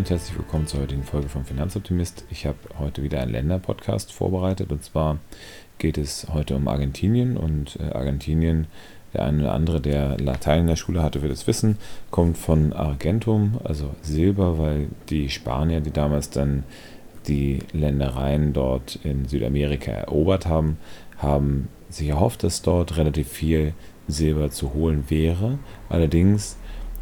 Und herzlich willkommen zur heutigen Folge vom Finanzoptimist. Ich habe heute wieder einen Länder-Podcast vorbereitet und zwar geht es heute um Argentinien und äh, Argentinien, der eine oder andere, der Latein in der Schule hatte, wird es wissen, kommt von Argentum, also Silber, weil die Spanier, die damals dann die Ländereien dort in Südamerika erobert haben, haben sich erhofft, dass dort relativ viel Silber zu holen wäre. Allerdings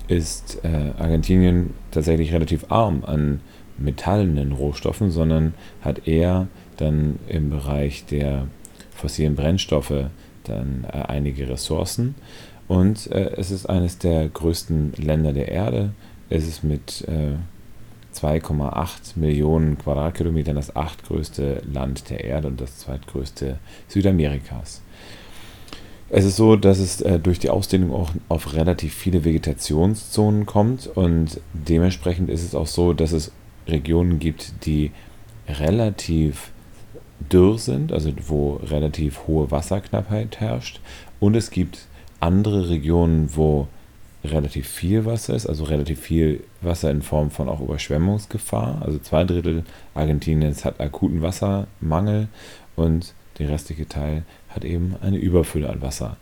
ist äh, Argentinien tatsächlich relativ arm an metallenen Rohstoffen, sondern hat eher dann im Bereich der fossilen Brennstoffe dann äh, einige Ressourcen. Und äh, es ist eines der größten Länder der Erde. Es ist mit 2,8 äh, Millionen Quadratkilometern das achtgrößte Land der Erde und das zweitgrößte Südamerikas. Es ist so, dass es äh, durch die Ausdehnung auch auf relativ viele Vegetationszonen kommt und dementsprechend ist es auch so, dass es Regionen gibt, die relativ dürr sind, also wo relativ hohe Wasserknappheit herrscht und es gibt andere Regionen, wo relativ viel Wasser ist, also relativ viel Wasser in Form von auch Überschwemmungsgefahr. Also zwei Drittel Argentiniens hat akuten Wassermangel und der restliche Teil hat eben eine Überfülle an Wasser.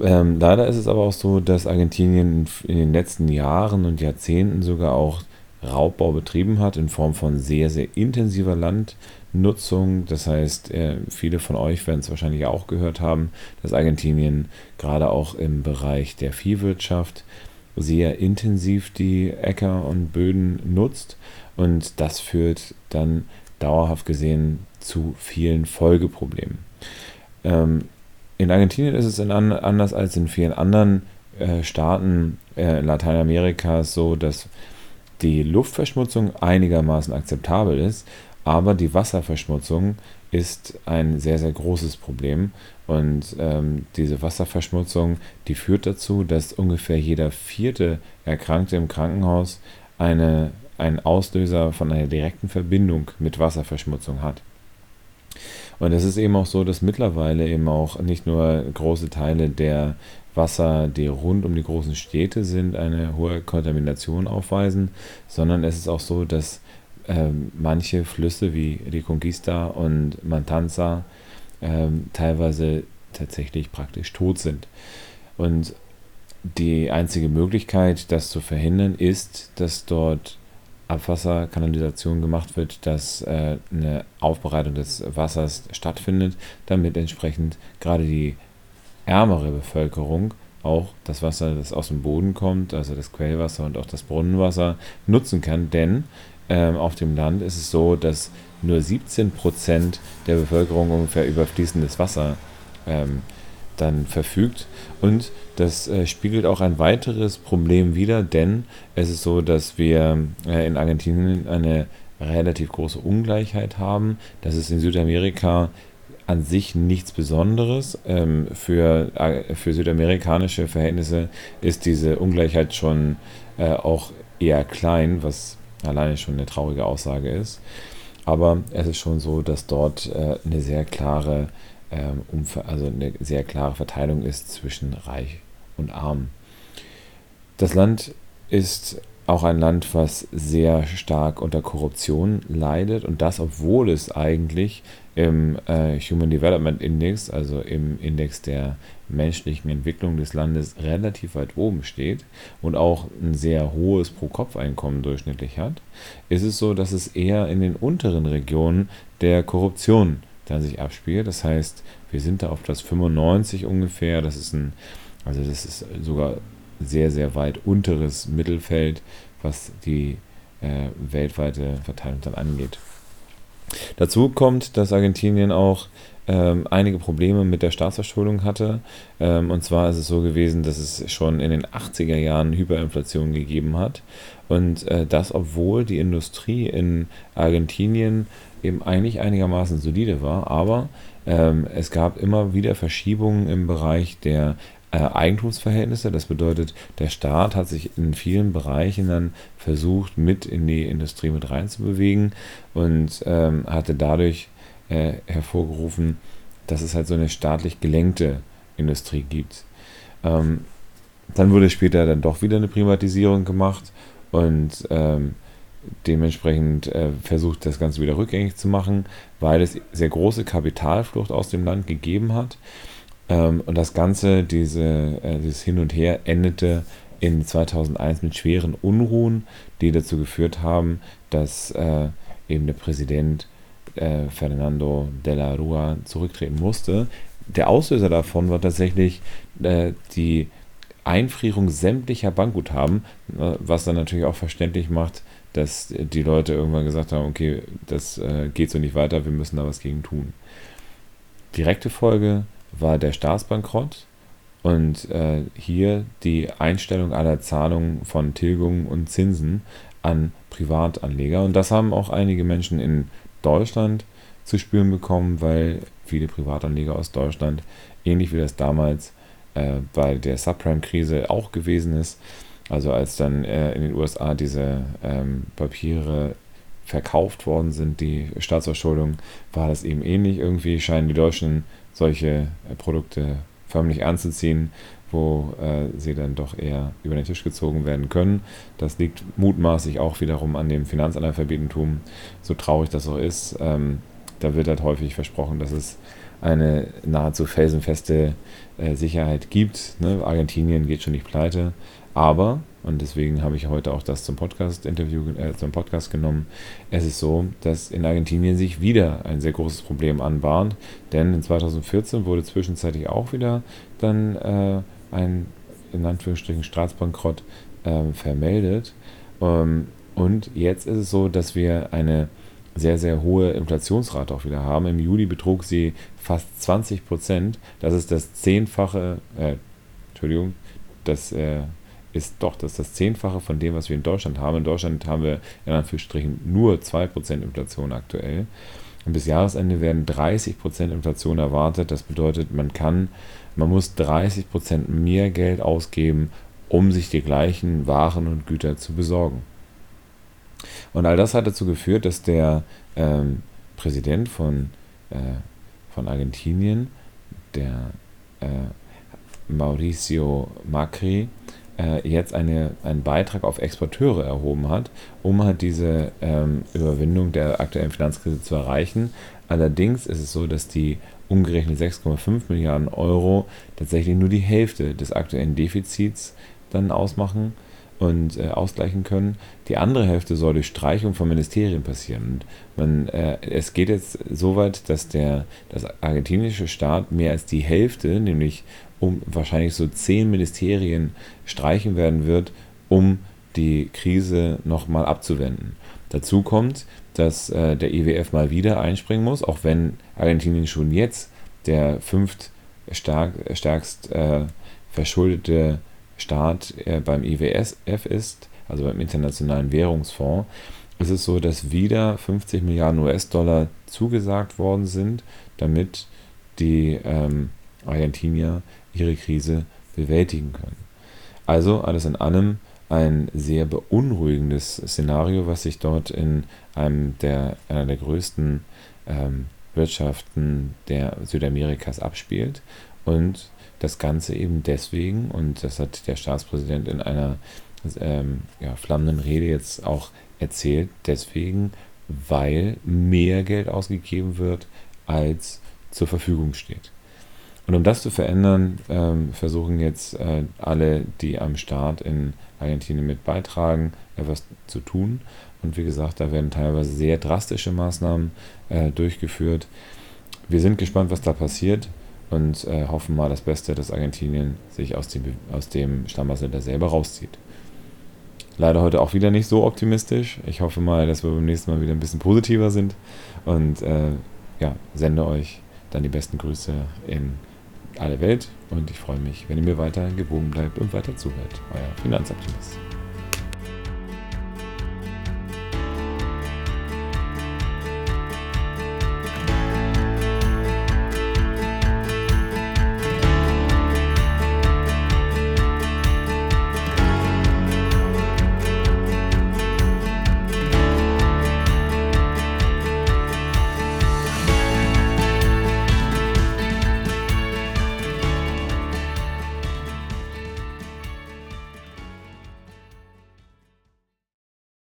Ähm, leider ist es aber auch so, dass Argentinien in den letzten Jahren und Jahrzehnten sogar auch Raubbau betrieben hat in Form von sehr, sehr intensiver Landnutzung. Das heißt, äh, viele von euch werden es wahrscheinlich auch gehört haben, dass Argentinien gerade auch im Bereich der Viehwirtschaft sehr intensiv die Äcker und Böden nutzt. Und das führt dann dauerhaft gesehen zu vielen Folgeproblemen. Ähm, in Argentinien ist es an, anders als in vielen anderen äh, Staaten äh, Lateinamerikas so, dass die Luftverschmutzung einigermaßen akzeptabel ist, aber die Wasserverschmutzung ist ein sehr, sehr großes Problem. Und ähm, diese Wasserverschmutzung, die führt dazu, dass ungefähr jeder vierte Erkrankte im Krankenhaus eine, einen Auslöser von einer direkten Verbindung mit Wasserverschmutzung hat. Und es ist eben auch so, dass mittlerweile eben auch nicht nur große Teile der Wasser, die rund um die großen Städte sind, eine hohe Kontamination aufweisen, sondern es ist auch so, dass ähm, manche Flüsse wie die Conquista und Mantanza ähm, teilweise tatsächlich praktisch tot sind. Und die einzige Möglichkeit, das zu verhindern, ist, dass dort Abwasserkanalisation gemacht wird, dass äh, eine Aufbereitung des Wassers stattfindet, damit entsprechend gerade die ärmere Bevölkerung auch das Wasser, das aus dem Boden kommt, also das Quellwasser und auch das Brunnenwasser nutzen kann. Denn ähm, auf dem Land ist es so, dass nur 17 Prozent der Bevölkerung ungefähr über fließendes Wasser ähm, dann verfügt. Und das äh, spiegelt auch ein weiteres Problem wider, denn es ist so, dass wir äh, in Argentinien eine relativ große Ungleichheit haben. Das ist in Südamerika an sich nichts Besonderes. Ähm, für, äh, für südamerikanische Verhältnisse ist diese Ungleichheit schon äh, auch eher klein, was alleine schon eine traurige Aussage ist. Aber es ist schon so, dass dort äh, eine sehr klare ähm, also eine sehr klare Verteilung ist zwischen reich und arm. Das Land ist auch ein Land, was sehr stark unter Korruption leidet und das, obwohl es eigentlich im äh, Human Development Index, also im Index der menschlichen Entwicklung des Landes, relativ weit oben steht und auch ein sehr hohes Pro-Kopf-Einkommen durchschnittlich hat, ist es so, dass es eher in den unteren Regionen der Korruption dann sich abspielt. Das heißt, wir sind da auf Platz 95 ungefähr. Das ist ein, also das ist sogar sehr, sehr weit unteres Mittelfeld, was die äh, weltweite Verteilung dann angeht. Dazu kommt, dass Argentinien auch ähm, einige Probleme mit der Staatsverschuldung hatte. Ähm, und zwar ist es so gewesen, dass es schon in den 80er Jahren Hyperinflation gegeben hat. Und äh, das, obwohl die Industrie in Argentinien eben eigentlich einigermaßen solide war, aber ähm, es gab immer wieder Verschiebungen im Bereich der äh, Eigentumsverhältnisse. Das bedeutet, der Staat hat sich in vielen Bereichen dann versucht, mit in die Industrie mit reinzubewegen und ähm, hatte dadurch äh, hervorgerufen, dass es halt so eine staatlich gelenkte Industrie gibt. Ähm, dann wurde später dann doch wieder eine Privatisierung gemacht und ähm, dementsprechend äh, versucht, das Ganze wieder rückgängig zu machen, weil es sehr große Kapitalflucht aus dem Land gegeben hat. Ähm, und das Ganze, diese, äh, dieses Hin und Her, endete in 2001 mit schweren Unruhen, die dazu geführt haben, dass äh, eben der Präsident äh, Fernando de la Rua zurücktreten musste. Der Auslöser davon war tatsächlich äh, die Einfrierung sämtlicher Bankguthaben, äh, was dann natürlich auch verständlich macht, dass die Leute irgendwann gesagt haben, okay, das äh, geht so nicht weiter, wir müssen da was gegen tun. Direkte Folge war der Staatsbankrott und äh, hier die Einstellung aller Zahlungen von Tilgungen und Zinsen an Privatanleger. Und das haben auch einige Menschen in Deutschland zu spüren bekommen, weil viele Privatanleger aus Deutschland, ähnlich wie das damals äh, bei der Subprime-Krise auch gewesen ist, also als dann äh, in den USA diese ähm, Papiere verkauft worden sind, die Staatsverschuldung, war das eben ähnlich. Irgendwie scheinen die Deutschen solche äh, Produkte förmlich anzuziehen, wo äh, sie dann doch eher über den Tisch gezogen werden können. Das liegt mutmaßlich auch wiederum an dem Finanzanalphabetentum, so traurig das auch ist. Ähm, da wird halt häufig versprochen, dass es eine nahezu felsenfeste äh, Sicherheit gibt. Ne? Argentinien geht schon nicht pleite, aber, und deswegen habe ich heute auch das zum Podcast-Interview, äh, zum Podcast genommen, es ist so, dass in Argentinien sich wieder ein sehr großes Problem anbahnt, denn in 2014 wurde zwischenzeitlich auch wieder dann äh, ein, in Anführungsstrichen, Staatsbankrott äh, vermeldet. Ähm, und jetzt ist es so, dass wir eine sehr, sehr hohe Inflationsrate auch wieder haben. Im Juli betrug sie fast 20 Prozent. Das ist das Zehnfache, äh, Entschuldigung, das äh, ist doch das, das Zehnfache von dem, was wir in Deutschland haben. In Deutschland haben wir in Anführungsstrichen nur 2% Inflation aktuell. Und bis Jahresende werden 30% Inflation erwartet. Das bedeutet, man kann, man muss 30% mehr Geld ausgeben, um sich die gleichen Waren und Güter zu besorgen. Und all das hat dazu geführt, dass der ähm, Präsident von, äh, von Argentinien, der äh, Mauricio Macri, äh, jetzt eine, einen Beitrag auf Exporteure erhoben hat, um halt diese ähm, Überwindung der aktuellen Finanzkrise zu erreichen. Allerdings ist es so, dass die umgerechnet 6,5 Milliarden Euro tatsächlich nur die Hälfte des aktuellen Defizits dann ausmachen und äh, ausgleichen können. Die andere Hälfte soll durch Streichung von Ministerien passieren. Und man, äh, es geht jetzt so weit, dass der das argentinische Staat mehr als die Hälfte, nämlich um wahrscheinlich so zehn Ministerien streichen werden wird, um die Krise nochmal abzuwenden. Dazu kommt, dass äh, der IWF mal wieder einspringen muss, auch wenn Argentinien schon jetzt der fünft stark, stärkst äh, verschuldete Staat äh, beim IWF ist, also beim Internationalen Währungsfonds, ist es so, dass wieder 50 Milliarden US-Dollar zugesagt worden sind, damit die ähm, Argentinier ihre Krise bewältigen können. Also alles in allem ein sehr beunruhigendes Szenario, was sich dort in einem der, einer der größten ähm, Wirtschaften der Südamerikas abspielt. Und das Ganze eben deswegen, und das hat der Staatspräsident in einer ähm, ja, flammenden Rede jetzt auch erzählt, deswegen, weil mehr Geld ausgegeben wird, als zur Verfügung steht. Und um das zu verändern, ähm, versuchen jetzt äh, alle, die am Start in Argentinien mit beitragen, etwas zu tun. Und wie gesagt, da werden teilweise sehr drastische Maßnahmen äh, durchgeführt. Wir sind gespannt, was da passiert und äh, hoffen mal das Beste, dass Argentinien sich aus dem, aus dem Stammwasser selber rauszieht. Leider heute auch wieder nicht so optimistisch. Ich hoffe mal, dass wir beim nächsten Mal wieder ein bisschen positiver sind und äh, ja, sende euch dann die besten Grüße in alle Welt und ich freue mich, wenn ihr mir weiter gewogen bleibt und weiter zuhört. Euer Finanzoptimist.